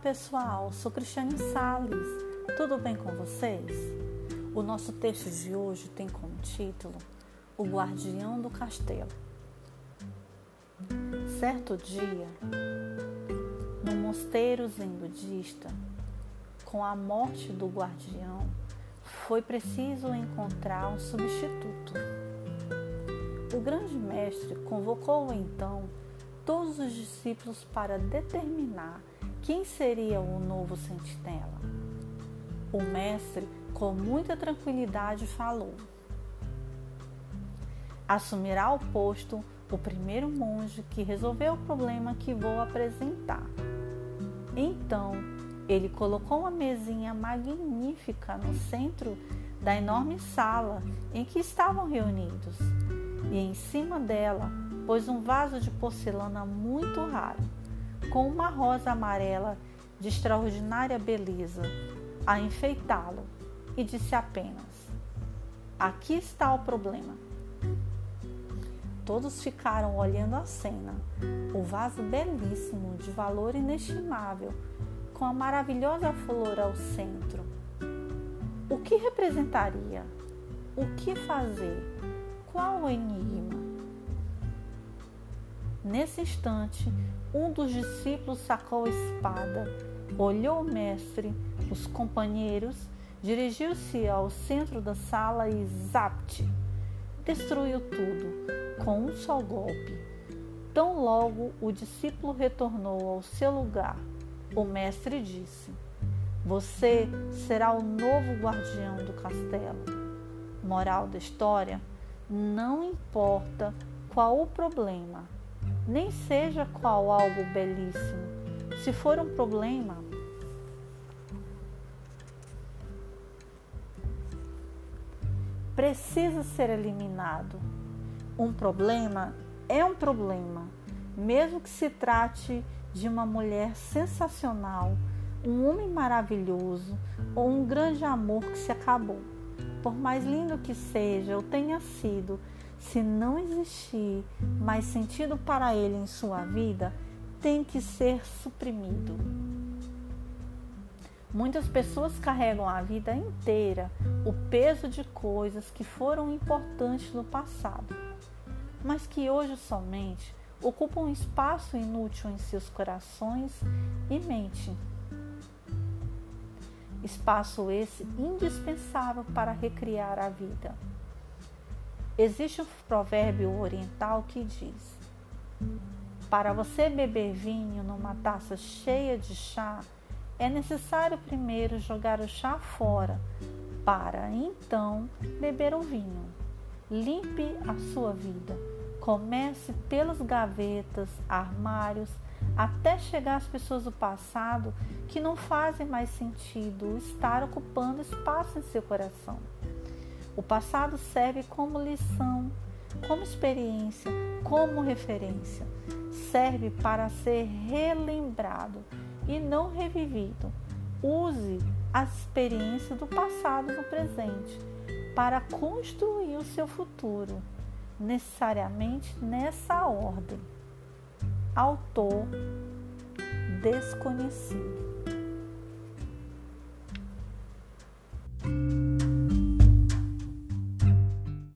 pessoal, sou Cristiane Sales. Tudo bem com vocês? O nosso texto de hoje tem como título O Guardião do Castelo. Certo dia, no mosteiro zen budista, com a morte do guardião, foi preciso encontrar um substituto. O grande mestre convocou então todos os discípulos para determinar quem seria o novo sentinela. O mestre, com muita tranquilidade, falou: Assumirá o posto o primeiro monge que resolveu o problema que vou apresentar. Então, ele colocou uma mesinha magnífica no centro da enorme sala em que estavam reunidos, e em cima dela pôs um vaso de porcelana muito raro com uma rosa amarela de extraordinária beleza a enfeitá-lo e disse apenas: Aqui está o problema. Todos ficaram olhando a cena, o vaso belíssimo, de valor inestimável, com a maravilhosa flor ao centro. O que representaria? O que fazer? Qual o enigma? Nesse instante, um dos discípulos sacou a espada, olhou o mestre, os companheiros, dirigiu-se ao centro da sala e zapt! Destruiu tudo com um só golpe. Tão logo o discípulo retornou ao seu lugar, o mestre disse: Você será o novo guardião do castelo. Moral da história: não importa qual o problema, nem seja qual algo belíssimo. Se for um problema, precisa ser eliminado. Um problema é um problema, mesmo que se trate de uma mulher sensacional, um homem maravilhoso ou um grande amor que se acabou. Por mais lindo que seja ou tenha sido, se não existir mais sentido para ele em sua vida, tem que ser suprimido. Muitas pessoas carregam a vida inteira o peso de coisas que foram importantes no passado, mas que hoje somente ocupam um espaço inútil em seus corações e mente. Espaço esse indispensável para recriar a vida. Existe um provérbio oriental que diz: Para você beber vinho numa taça cheia de chá, é necessário primeiro jogar o chá fora, para então beber o vinho. Limpe a sua vida. Comece pelas gavetas, armários, até chegar às pessoas do passado que não fazem mais sentido estar ocupando espaço em seu coração. O passado serve como lição, como experiência, como referência. Serve para ser relembrado e não revivido. Use a experiência do passado no presente para construir o seu futuro, necessariamente nessa ordem. Autor desconhecido.